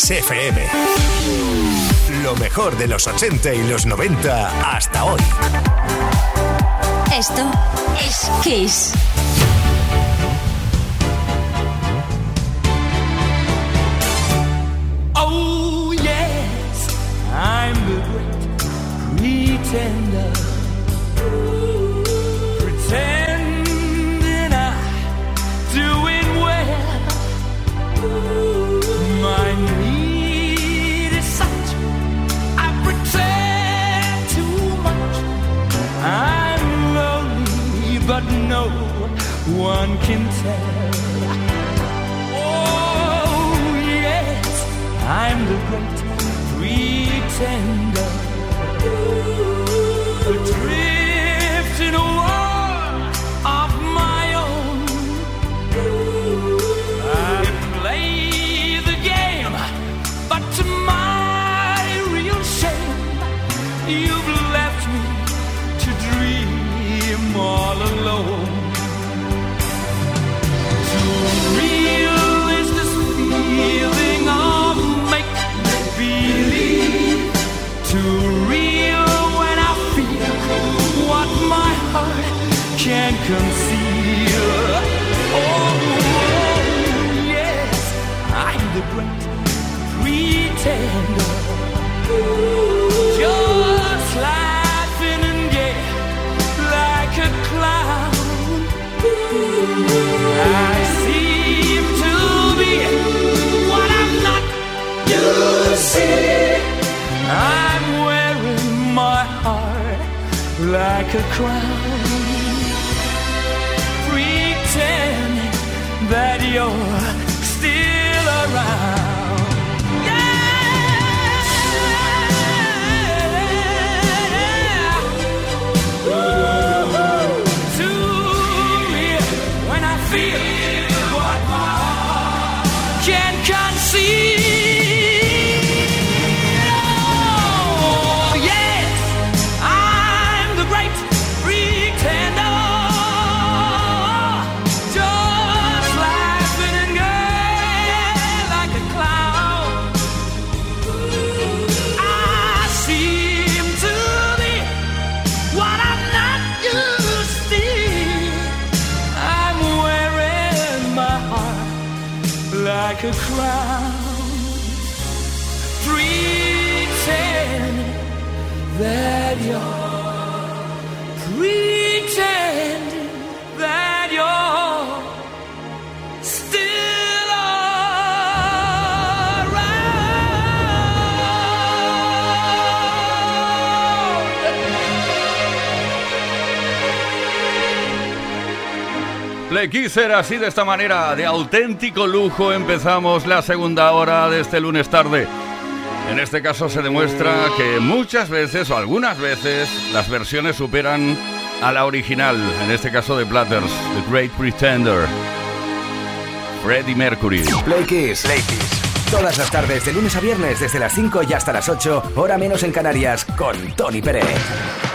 Kiss FM. Lo mejor de los 80 y los 90 hasta hoy. Esto es Kiss. Oh, yes, I'm the great pretender. One can tell. Oh, yes, I'm the great pretender. Adrift Just laughing and like a clown. I seem to be what I'm not. You see, I'm wearing my heart like a crown, pretending that you're Kisser, así de esta manera, de auténtico lujo, empezamos la segunda hora de este lunes tarde. En este caso se demuestra que muchas veces o algunas veces las versiones superan a la original, en este caso de Platters, The Great Pretender, Freddie Mercury. Play Kiss. Play Kiss. Todas las tardes, de lunes a viernes, desde las 5 y hasta las 8, hora menos en Canarias, con Tony Pérez.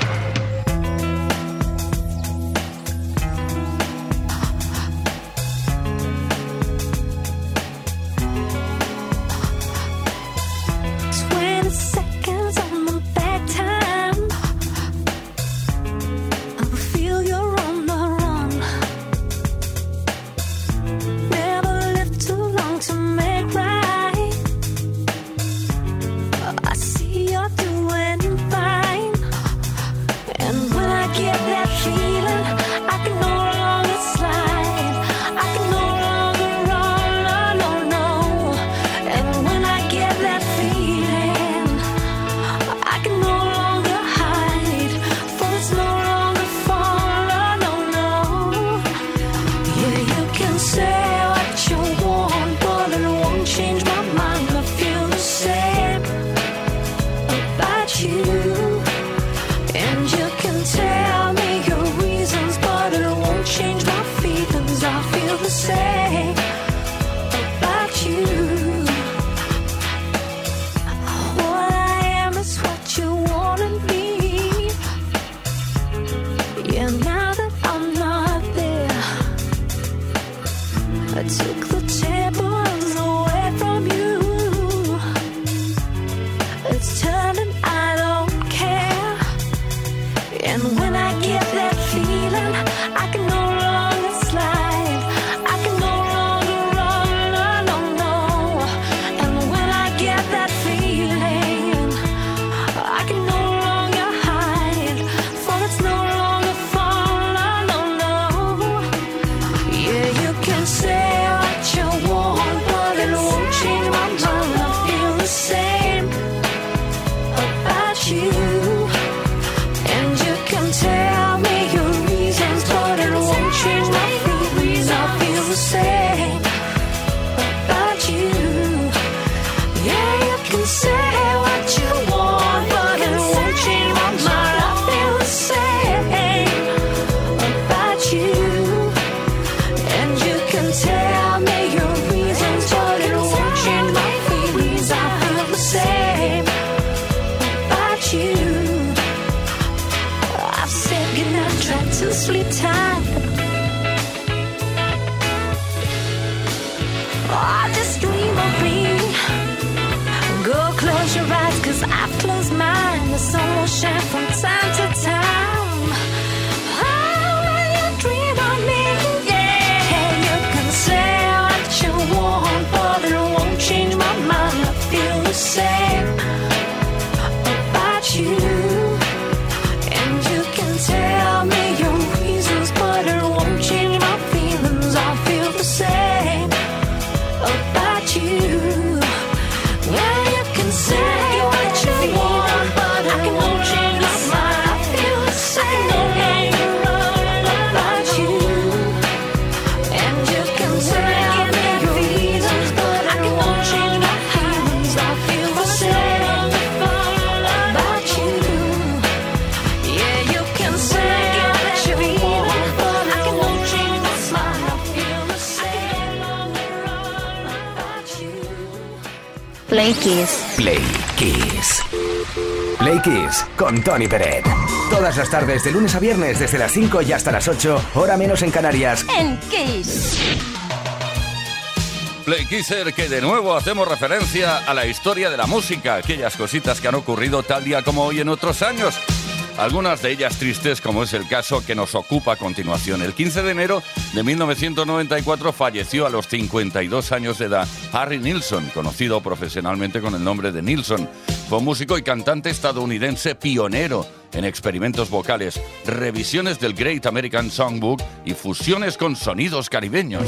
Play Kiss. Play Kiss. Play Kiss con Tony Peret. Todas las tardes, de lunes a viernes, desde las 5 y hasta las 8, hora menos en Canarias. En Kiss. Play Kisser, que de nuevo hacemos referencia a la historia de la música, aquellas cositas que han ocurrido tal día como hoy en otros años. Algunas de ellas tristes, como es el caso que nos ocupa a continuación. El 15 de enero de 1994 falleció a los 52 años de edad Harry Nilsson, conocido profesionalmente con el nombre de Nilsson. Fue músico y cantante estadounidense pionero en experimentos vocales, revisiones del Great American Songbook y fusiones con sonidos caribeños.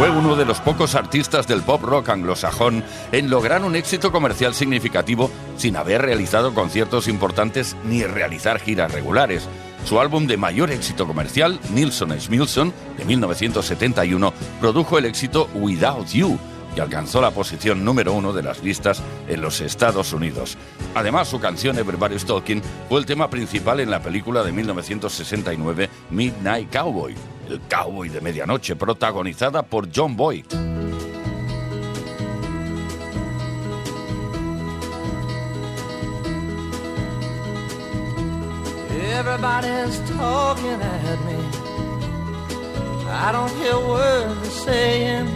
Fue uno de los pocos artistas del pop rock anglosajón en lograr un éxito comercial significativo sin haber realizado conciertos importantes ni realizar giras regulares. Su álbum de mayor éxito comercial, Nilsson Smilson, de 1971, produjo el éxito Without You, y alcanzó la posición número uno de las listas en los Estados Unidos. Además, su canción Everybody's Talking fue el tema principal en la película de 1969 Midnight Cowboy, el cowboy de medianoche, protagonizada por John Boyd. Everybody's talking at me. I don't hear words they're saying,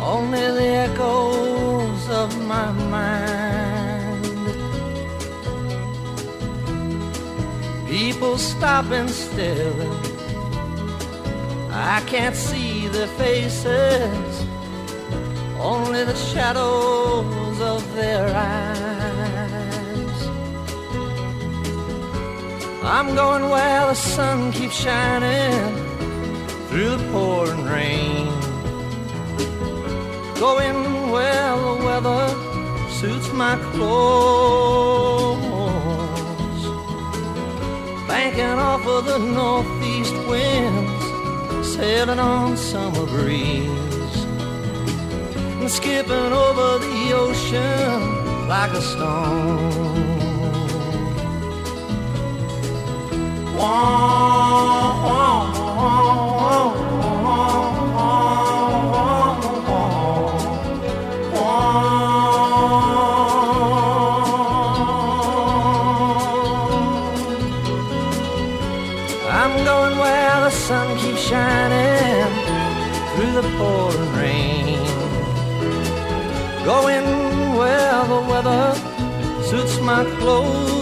only the echoes of my mind. People stopping still. I can't see their faces, only the shadows of their eyes. I'm going where the sun keeps shining through the pouring rain. Going where the weather suits my clothes. Banking off of the northeast winds, sailing on summer breeze. And skipping over the ocean like a stone. I'm Going where the weather suits my clothes.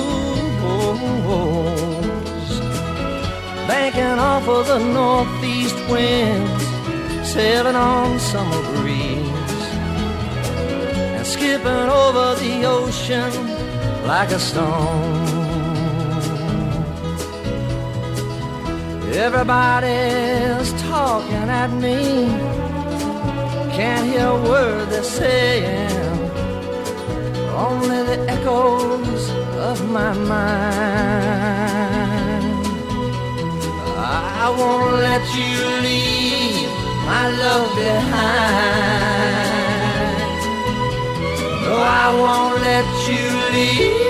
Banking off of the northeast winds, sailing on summer breeze, and skipping over the ocean like a stone. Everybody's talking at me, can't hear a word they're saying, only the echoes of my mind. I won't let you leave my love behind. No, I won't let you leave.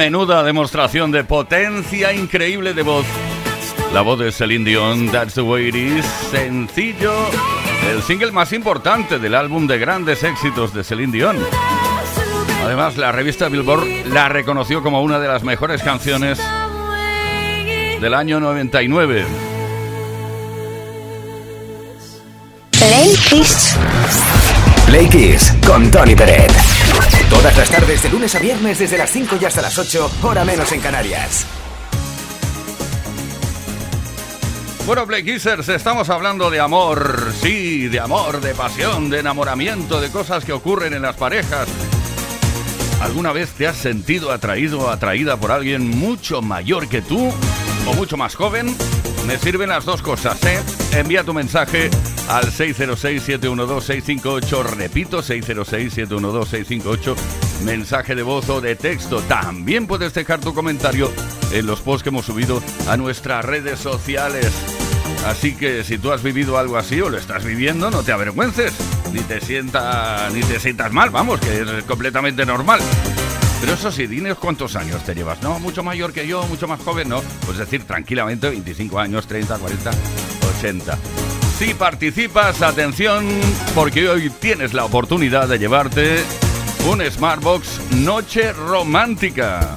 Menuda demostración de potencia increíble de voz. La voz de Celine Dion, That's the Way It Is, sencillo, el single más importante del álbum de grandes éxitos de Celine Dion. Además, la revista Billboard la reconoció como una de las mejores canciones del año 99. Play Kiss. Play Kiss con Tony Peret. Todas las tardes de lunes a viernes desde las 5 y hasta las 8, hora menos en Canarias. Bueno, Play estamos hablando de amor, sí, de amor, de pasión, de enamoramiento, de cosas que ocurren en las parejas. ¿Alguna vez te has sentido atraído o atraída por alguien mucho mayor que tú o mucho más joven? Me sirven las dos cosas, ¿eh? Envía tu mensaje al 606-712-658, repito, 606-712-658 mensaje de voz o de texto. También puedes dejar tu comentario en los posts que hemos subido a nuestras redes sociales. Así que si tú has vivido algo así o lo estás viviendo, no te avergüences, ni te sienta, ni te sientas mal, vamos, que es completamente normal. Pero eso sí, dinos cuántos años te llevas. No, mucho mayor que yo, mucho más joven, no. Pues decir tranquilamente 25 años, 30, 40, 80. Si participas, atención, porque hoy tienes la oportunidad de llevarte un Smartbox Noche Romántica.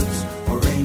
or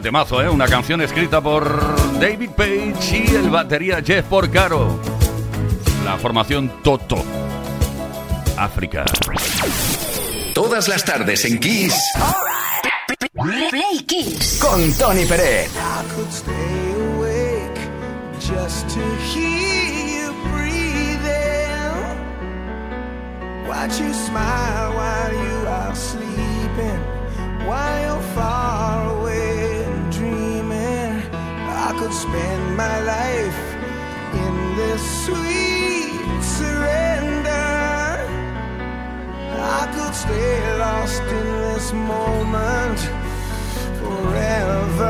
Vaya temazo, ¿eh? Una canción escrita por David Page y el batería Jeff Porcaro. La formación Toto. África. Todas las tardes en Kiss Play Kiss. con Tony Peret. I could stay awake just to hear you breathing. Watch you smile while you are sleeping, while you're far away. I could spend my life in this sweet surrender. I could stay lost in this moment forever.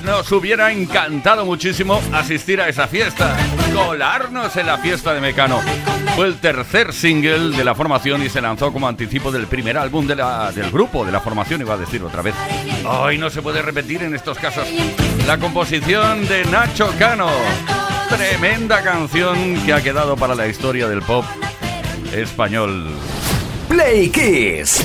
Nos hubiera encantado muchísimo asistir a esa fiesta, colarnos en la fiesta de Mecano. Fue el tercer single de la formación y se lanzó como anticipo del primer álbum de la- del grupo, de la formación, iba a decir otra vez. Hoy no se puede repetir en estos casos. La composición de Nacho Cano. Tremenda canción que ha quedado para la historia del pop español. Play Kiss.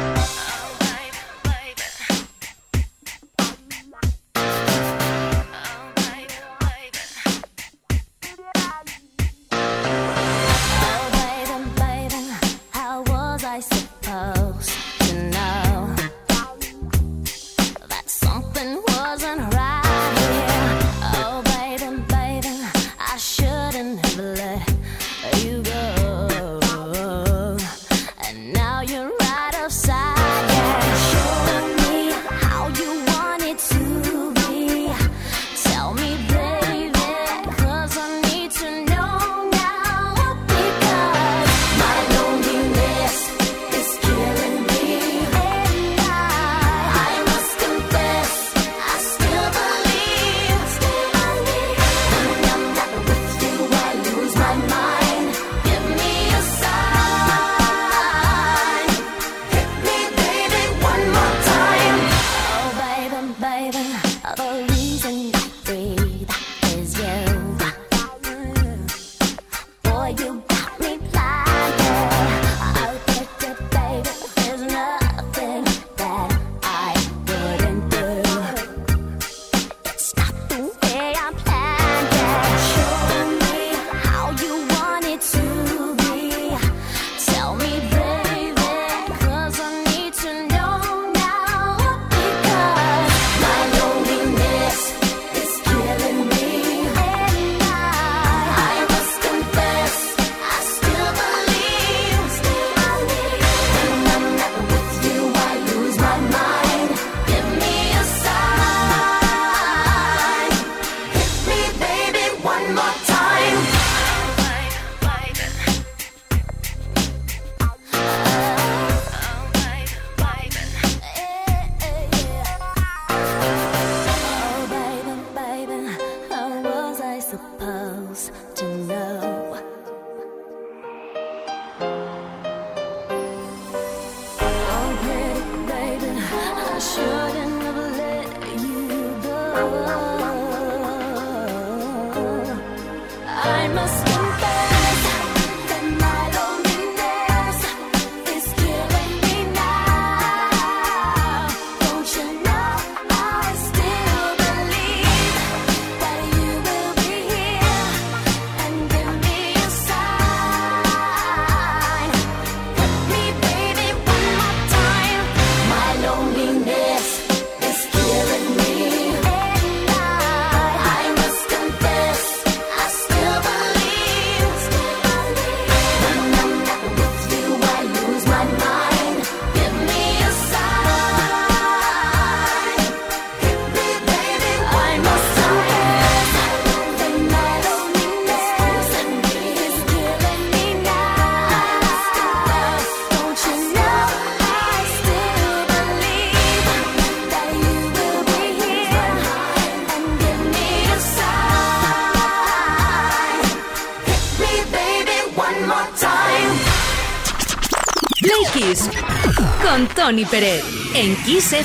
Tony Pérez en Kiss.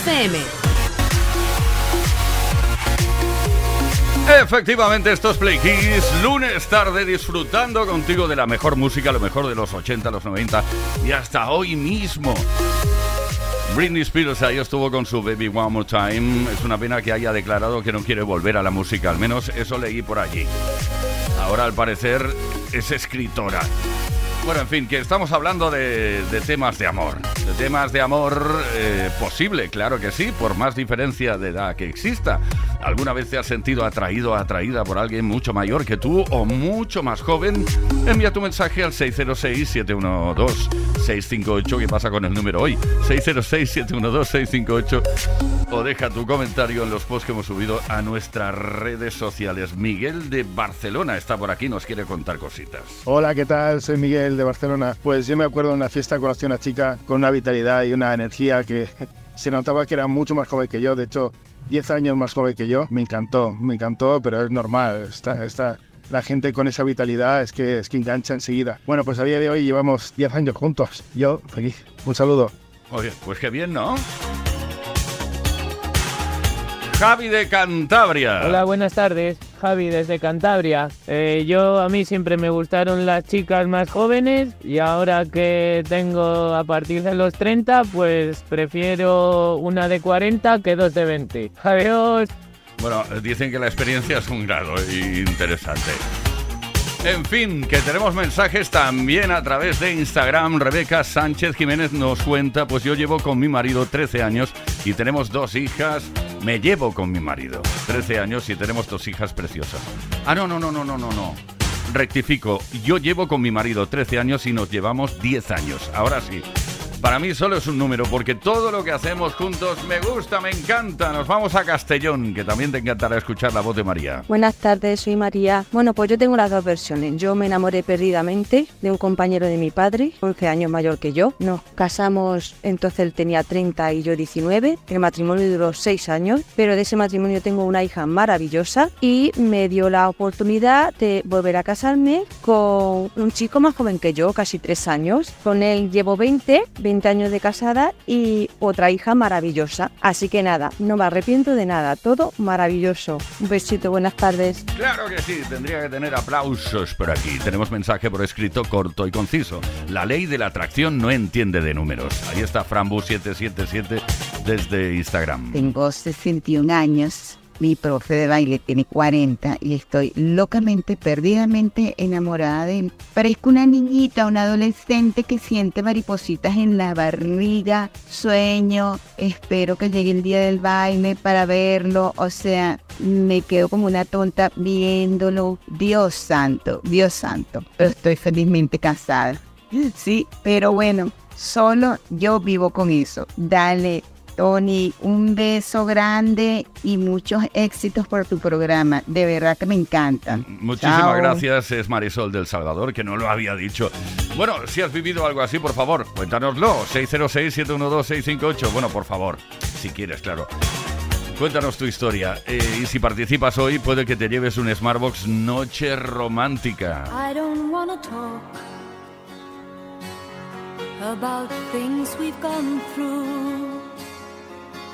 Efectivamente, estos Play Kiss, lunes tarde disfrutando contigo de la mejor música, lo mejor de los 80, los 90 y hasta hoy mismo. Britney Spears ahí estuvo con su Baby One More Time. Es una pena que haya declarado que no quiere volver a la música, al menos eso leí por allí. Ahora al parecer es escritora. Bueno, en fin, que estamos hablando de temas de amor. Temas de amor eh, posible, claro que sí, por más diferencia de edad que exista. ¿Alguna vez te has sentido atraído o atraída por alguien mucho mayor que tú o mucho más joven? Envía tu mensaje al 606-712-658. ¿Qué pasa con el número hoy? 606-712-658. O deja tu comentario en los posts que hemos subido a nuestras redes sociales. Miguel de Barcelona está por aquí, nos quiere contar cositas. Hola, ¿qué tal? Soy Miguel de Barcelona. Pues yo me acuerdo en una fiesta a una chica con una vitalidad y una energía que se notaba que era mucho más joven que yo. De hecho, 10 años más joven que yo. Me encantó, me encantó, pero es normal. Está, está, la gente con esa vitalidad es que, es que engancha enseguida. Bueno, pues a día de hoy llevamos 10 años juntos. Yo, feliz. Un saludo. Oye, pues qué bien, ¿no? Javi de Cantabria. Hola, buenas tardes. Javi desde Cantabria. Eh, yo a mí siempre me gustaron las chicas más jóvenes y ahora que tengo a partir de los 30, pues prefiero una de 40 que dos de 20. Adiós. Bueno, dicen que la experiencia es un grado interesante. En fin, que tenemos mensajes también a través de Instagram. Rebeca Sánchez Jiménez nos cuenta, pues yo llevo con mi marido 13 años y tenemos dos hijas. Me llevo con mi marido 13 años y tenemos dos hijas preciosas. Ah, no, no, no, no, no, no, no. Rectifico, yo llevo con mi marido 13 años y nos llevamos 10 años. Ahora sí. Para mí solo es un número, porque todo lo que hacemos juntos me gusta, me encanta. Nos vamos a Castellón, que también te encantará escuchar la voz de María. Buenas tardes, soy María. Bueno, pues yo tengo las dos versiones. Yo me enamoré perdidamente de un compañero de mi padre, 11 años mayor que yo. Nos casamos, entonces él tenía 30 y yo 19. El matrimonio duró 6 años, pero de ese matrimonio tengo una hija maravillosa y me dio la oportunidad de volver a casarme con un chico más joven que yo, casi 3 años. Con él llevo 20, 20 años de casada y otra hija maravillosa. Así que nada, no me arrepiento de nada, todo maravilloso. Un besito, buenas tardes. Claro que sí, tendría que tener aplausos por aquí. Tenemos mensaje por escrito corto y conciso. La ley de la atracción no entiende de números. Ahí está Frambu777 desde Instagram. Tengo 61 años. Mi profe de baile tiene 40 y estoy locamente, perdidamente enamorada de él. Parezco una niñita, una adolescente que siente maripositas en la barriga, sueño, espero que llegue el día del baile para verlo, o sea, me quedo como una tonta viéndolo. Dios santo, Dios santo, pero estoy felizmente casada. Sí, pero bueno, solo yo vivo con eso. Dale, Tony, un beso grande y muchos éxitos por tu programa. De verdad que me encantan. Muchísimas Chao. gracias, es Marisol del Salvador, que no lo había dicho. Bueno, si has vivido algo así, por favor, cuéntanoslo. 606-712-658. Bueno, por favor, si quieres, claro. Cuéntanos tu historia. Eh, y si participas hoy, puede que te lleves un Smartbox Noche Romántica. I don't wanna talk about things we've gone through,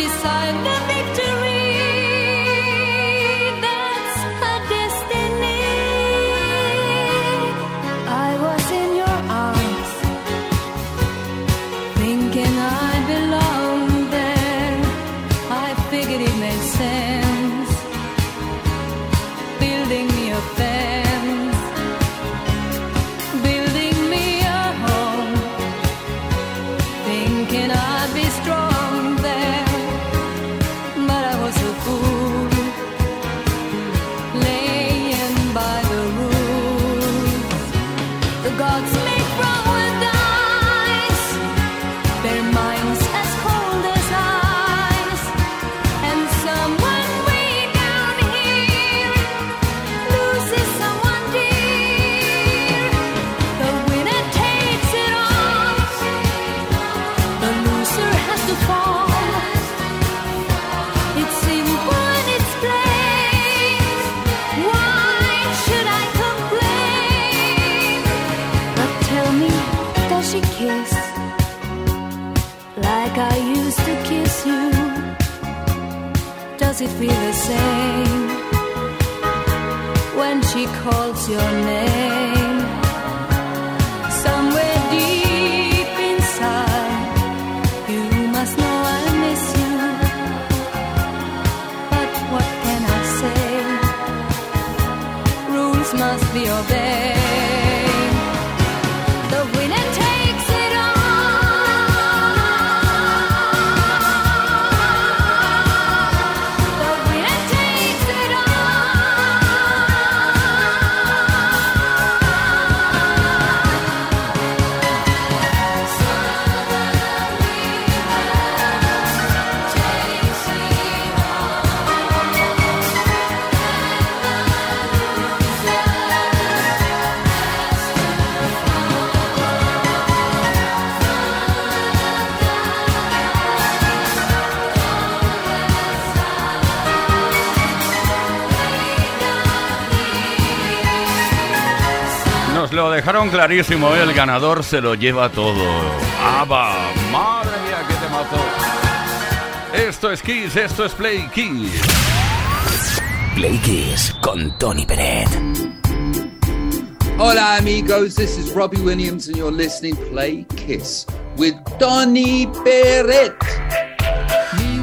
beside the victory. Dejaron clarísimo, ¿eh? el ganador se lo lleva todo. ¡Aba! ¡Madre mía, qué temazo! Esto es Kiss, esto es Play Kiss. Play Kiss con Tony Peret. Hola amigos, this is Robbie Williams and you're listening to Play Kiss with. Me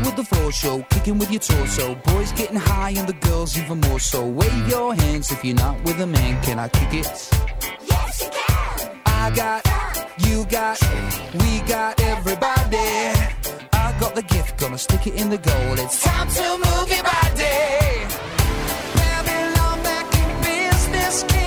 with the floor show, kicking with your torso. Boys getting high and the girls even more so. Wave your hands if you're not with a man. Can I kick it? I got, you got, we got everybody. I got the gift, gonna stick it in the goal. It's time to move your body. Babylon back in business.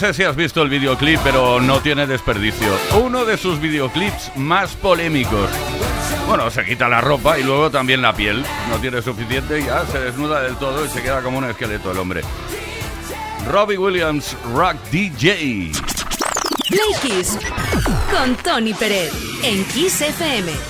sé si has visto el videoclip, pero no tiene desperdicio. Uno de sus videoclips más polémicos. Bueno, se quita la ropa y luego también la piel. No tiene suficiente, ya se desnuda del todo y se queda como un esqueleto el hombre. Robbie Williams, Rock DJ. Play Kiss con Tony Pérez en Kiss FM.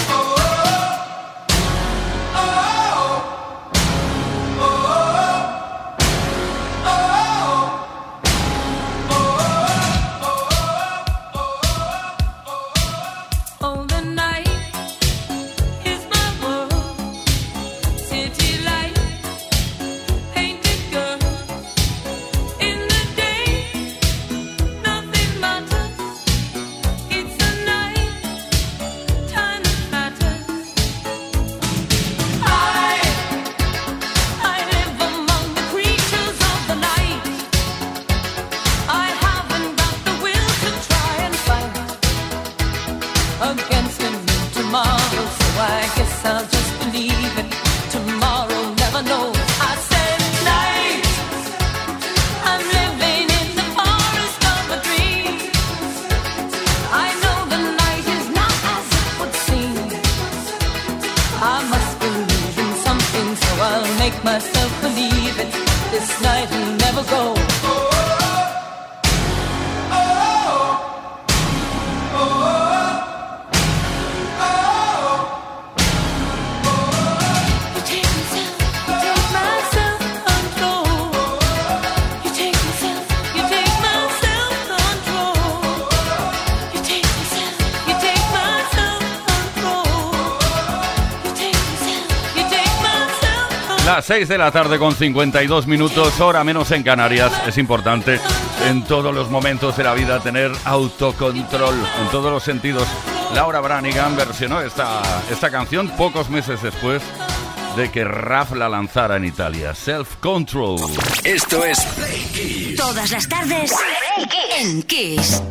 Las 6 de la tarde con 52 minutos, hora menos en Canarias. Es importante en todos los momentos de la vida tener autocontrol, en todos los sentidos. Laura Branigan versionó esta, esta canción pocos meses después de que Raf la lanzara en Italia. Self Control. Esto es Play Todas las tardes en Kiss.